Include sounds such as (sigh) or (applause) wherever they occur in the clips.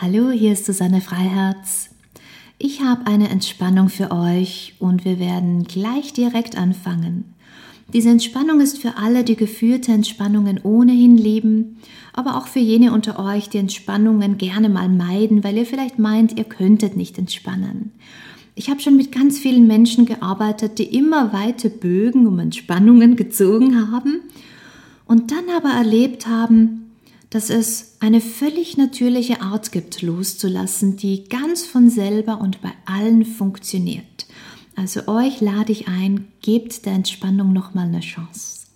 Hallo, hier ist Susanne Freiherz. Ich habe eine Entspannung für euch und wir werden gleich direkt anfangen. Diese Entspannung ist für alle, die geführte Entspannungen ohnehin lieben, aber auch für jene unter euch, die Entspannungen gerne mal meiden, weil ihr vielleicht meint, ihr könntet nicht entspannen. Ich habe schon mit ganz vielen Menschen gearbeitet, die immer weite Bögen um Entspannungen (laughs) gezogen haben und dann aber erlebt haben, dass es eine völlig natürliche Art gibt, loszulassen, die ganz von selber und bei allen funktioniert. Also euch lade ich ein, gebt der Entspannung nochmal eine Chance.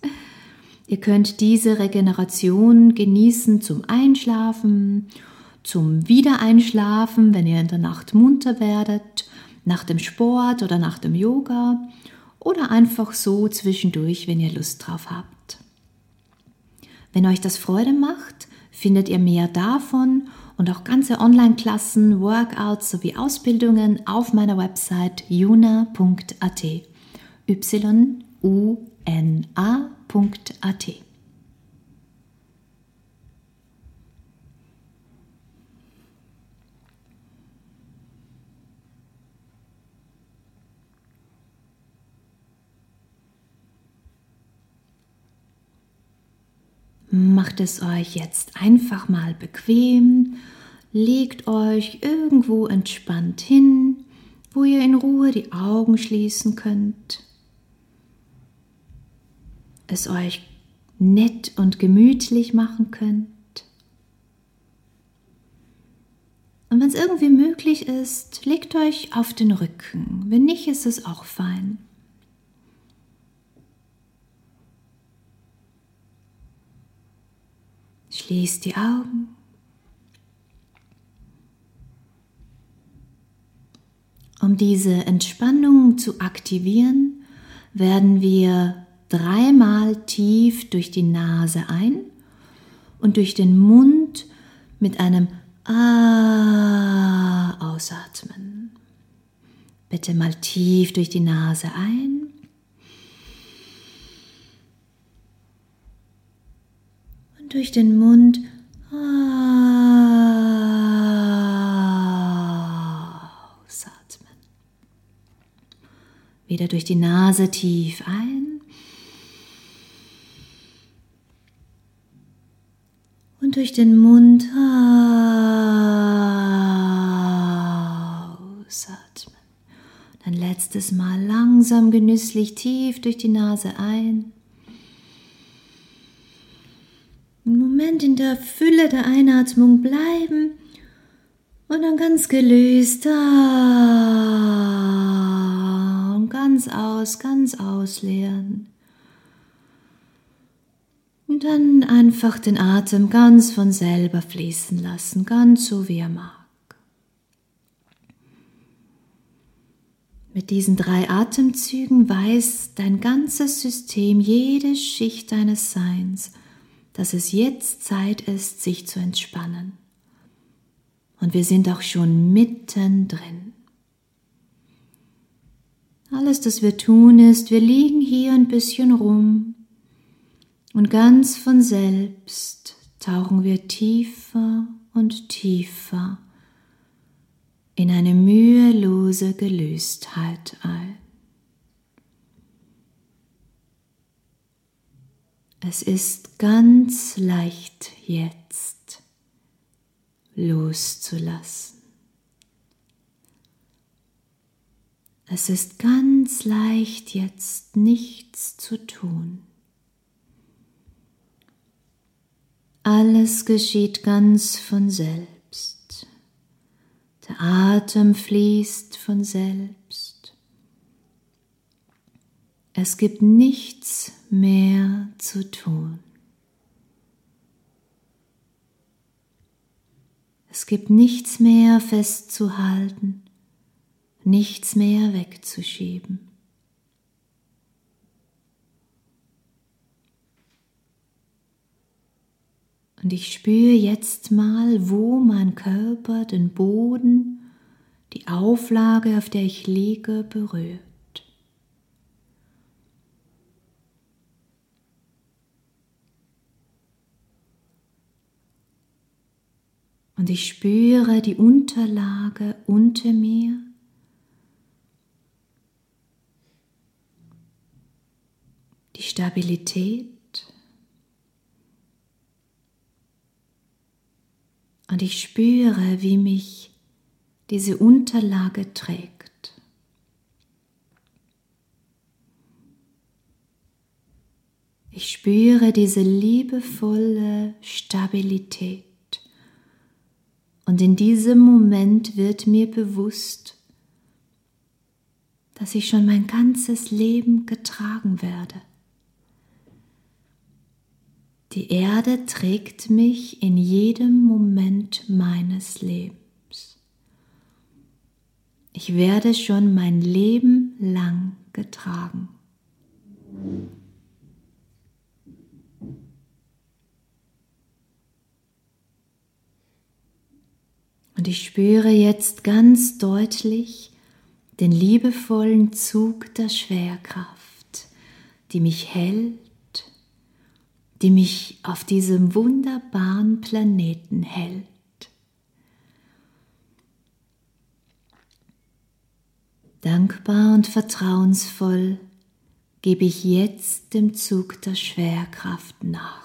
Ihr könnt diese Regeneration genießen zum Einschlafen, zum Wiedereinschlafen, wenn ihr in der Nacht munter werdet, nach dem Sport oder nach dem Yoga oder einfach so zwischendurch, wenn ihr Lust drauf habt. Wenn euch das Freude macht, findet ihr mehr davon und auch ganze Online-Klassen, Workouts sowie Ausbildungen auf meiner Website yuna.at. Y-U-N-A.at. Macht es euch jetzt einfach mal bequem, legt euch irgendwo entspannt hin, wo ihr in Ruhe die Augen schließen könnt, es euch nett und gemütlich machen könnt. Und wenn es irgendwie möglich ist, legt euch auf den Rücken. Wenn nicht, ist es auch fein. Schließt die Augen. Um diese Entspannung zu aktivieren, werden wir dreimal tief durch die Nase ein und durch den Mund mit einem Ah ausatmen. Bitte mal tief durch die Nase ein durch den Mund ausatmen. Wieder durch die Nase tief ein. Und durch den Mund ausatmen. Dann letztes Mal langsam genüsslich tief durch die Nase ein. einen Moment in der Fülle der Einatmung bleiben und dann ganz gelöst und ganz aus, ganz ausleeren. Und dann einfach den Atem ganz von selber fließen lassen, ganz so wie er mag. Mit diesen drei Atemzügen weiß dein ganzes System, jede Schicht deines Seins, dass es jetzt Zeit ist, sich zu entspannen. Und wir sind auch schon mittendrin. Alles, was wir tun, ist, wir liegen hier ein bisschen rum und ganz von selbst tauchen wir tiefer und tiefer in eine mühelose Gelöstheit ein. Es ist ganz leicht jetzt loszulassen. Es ist ganz leicht jetzt nichts zu tun. Alles geschieht ganz von selbst. Der Atem fließt von selbst. Es gibt nichts mehr zu tun. Es gibt nichts mehr festzuhalten, nichts mehr wegzuschieben. Und ich spüre jetzt mal, wo mein Körper den Boden, die Auflage, auf der ich liege, berührt. Und ich spüre die Unterlage unter mir. Die Stabilität. Und ich spüre, wie mich diese Unterlage trägt. Ich spüre diese liebevolle Stabilität. Und in diesem Moment wird mir bewusst, dass ich schon mein ganzes Leben getragen werde. Die Erde trägt mich in jedem Moment meines Lebens. Ich werde schon mein Leben lang getragen. Und ich spüre jetzt ganz deutlich den liebevollen Zug der Schwerkraft, die mich hält die mich auf diesem wunderbaren Planeten hält. Dankbar und vertrauensvoll gebe ich jetzt dem Zug der Schwerkraft nach.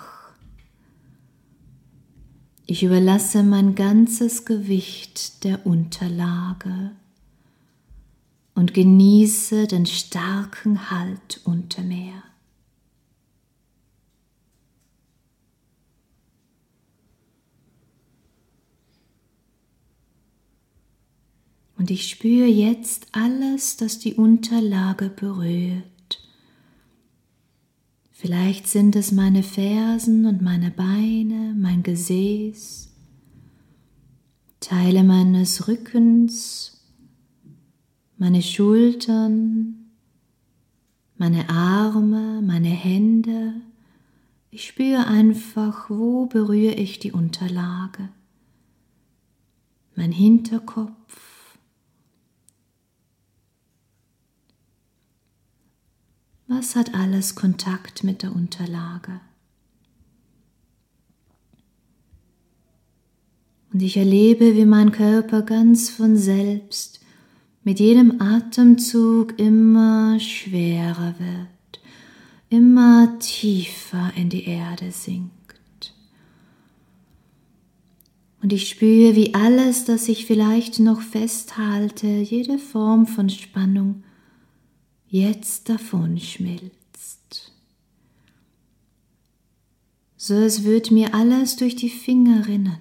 Ich überlasse mein ganzes Gewicht der Unterlage und genieße den starken Halt unter mir. Und ich spüre jetzt alles, das die Unterlage berührt. Vielleicht sind es meine Fersen und meine Beine, mein Gesäß, Teile meines Rückens, meine Schultern, meine Arme, meine Hände. Ich spüre einfach, wo berühre ich die Unterlage. Mein Hinterkopf, Was hat alles Kontakt mit der Unterlage? Und ich erlebe, wie mein Körper ganz von selbst mit jedem Atemzug immer schwerer wird, immer tiefer in die Erde sinkt. Und ich spüre, wie alles, das ich vielleicht noch festhalte, jede Form von Spannung, jetzt davon schmilzt. So es wird mir alles durch die Finger rinnen,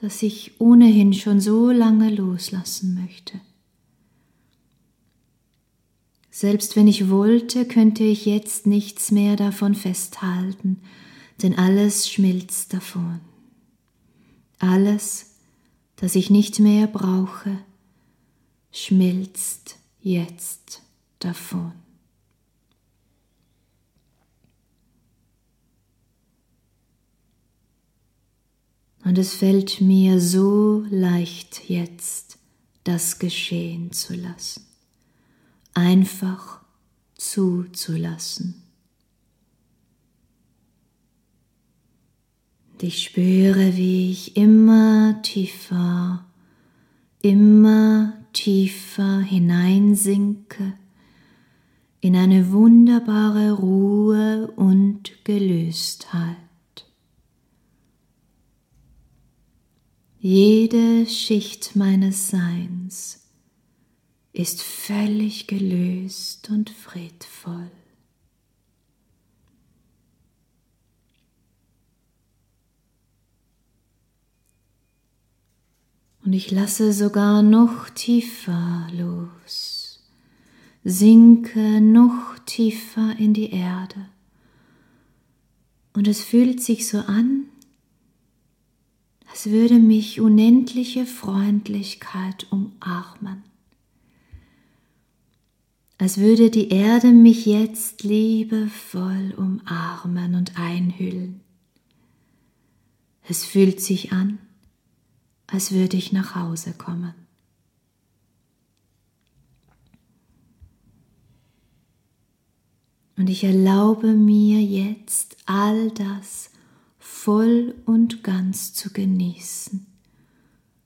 das ich ohnehin schon so lange loslassen möchte. Selbst wenn ich wollte, könnte ich jetzt nichts mehr davon festhalten, denn alles schmilzt davon. Alles, das ich nicht mehr brauche, schmilzt jetzt davon. Und es fällt mir so leicht jetzt, das geschehen zu lassen, einfach zuzulassen. Und ich spüre, wie ich immer tiefer, immer tiefer hineinsinke in eine wunderbare Ruhe und Gelöstheit. Jede Schicht meines Seins ist völlig gelöst und friedvoll. Und ich lasse sogar noch tiefer los, sinke noch tiefer in die Erde. Und es fühlt sich so an, als würde mich unendliche Freundlichkeit umarmen, als würde die Erde mich jetzt liebevoll umarmen und einhüllen. Es fühlt sich an, als würde ich nach Hause kommen. Und ich erlaube mir jetzt all das voll und ganz zu genießen,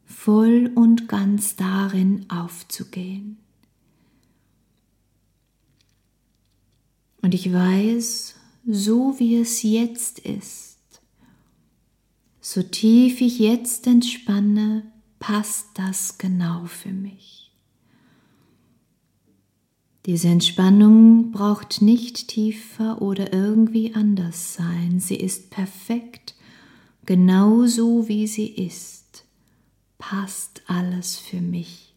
voll und ganz darin aufzugehen. Und ich weiß, so wie es jetzt ist, so tief ich jetzt entspanne, passt das genau für mich. Diese Entspannung braucht nicht tiefer oder irgendwie anders sein. Sie ist perfekt, genauso wie sie ist. Passt alles für mich.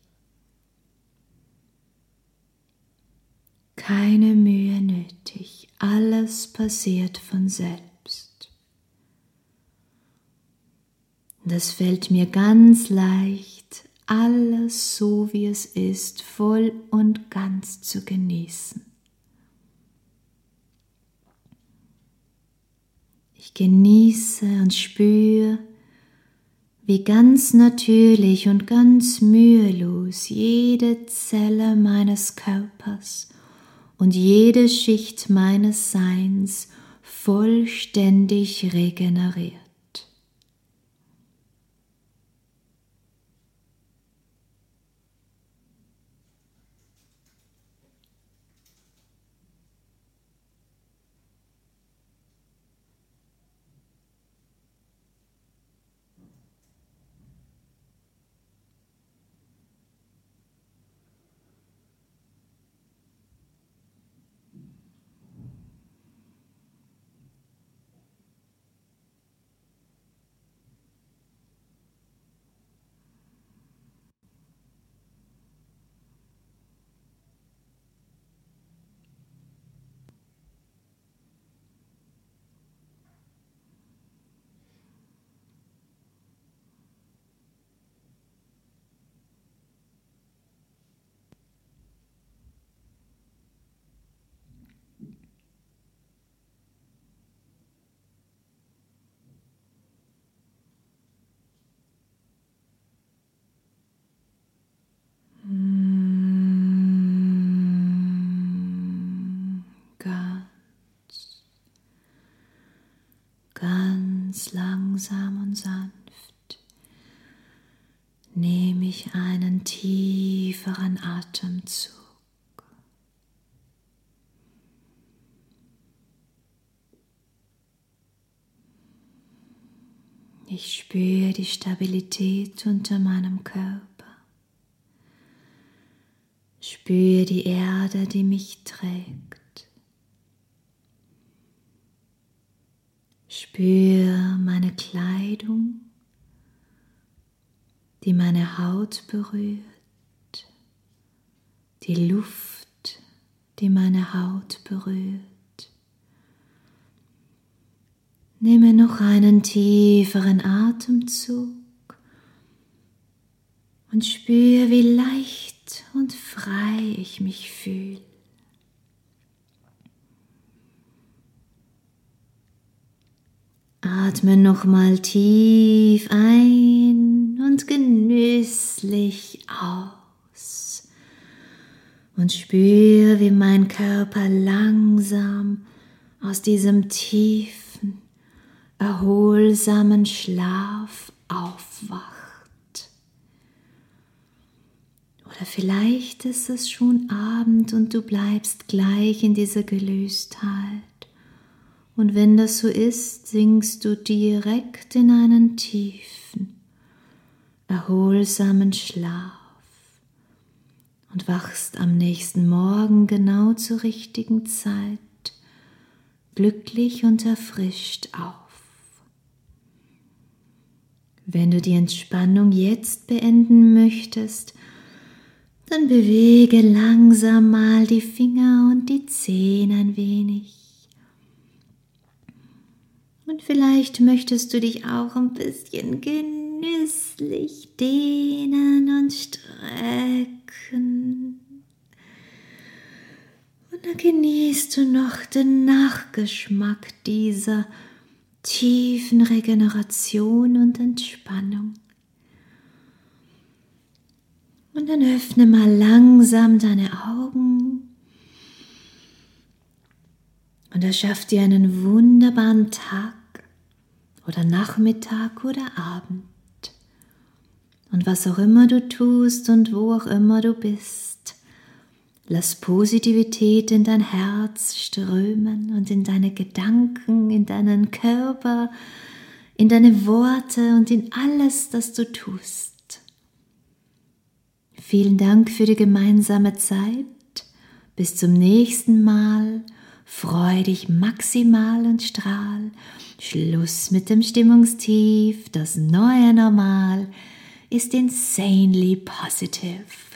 Keine Mühe nötig, alles passiert von selbst. Das fällt mir ganz leicht, alles so wie es ist, voll und ganz zu genießen. Ich genieße und spüre, wie ganz natürlich und ganz mühelos jede Zelle meines Körpers und jede Schicht meines Seins vollständig regeneriert. ganz langsam und sanft nehme ich einen tieferen Atemzug. Ich spüre die Stabilität unter meinem Körper. Spüre die Erde, die mich trägt. Spür meine Kleidung, die meine Haut berührt, die Luft, die meine Haut berührt. Nehme noch einen tieferen Atemzug und spüre, wie leicht und frei ich mich fühle. Atme nochmal tief ein und genüsslich aus. Und spüre, wie mein Körper langsam aus diesem tiefen, erholsamen Schlaf aufwacht. Oder vielleicht ist es schon Abend und du bleibst gleich in dieser Gelöstheit. Und wenn das so ist, sinkst du direkt in einen tiefen, erholsamen Schlaf und wachst am nächsten Morgen genau zur richtigen Zeit, glücklich und erfrischt auf. Wenn du die Entspannung jetzt beenden möchtest, dann bewege langsam mal die Finger und die Zehen ein wenig. Und vielleicht möchtest du dich auch ein bisschen genüsslich dehnen und strecken. Und dann genießt du noch den Nachgeschmack dieser tiefen Regeneration und Entspannung. Und dann öffne mal langsam deine Augen und erschaff dir einen wunderbaren Tag oder Nachmittag oder Abend. Und was auch immer du tust und wo auch immer du bist, lass Positivität in dein Herz strömen und in deine Gedanken, in deinen Körper, in deine Worte und in alles, das du tust. Vielen Dank für die gemeinsame Zeit. Bis zum nächsten Mal. Freu dich maximal und strahl. Schluss mit dem Stimmungstief. Das neue Normal ist insanely positive.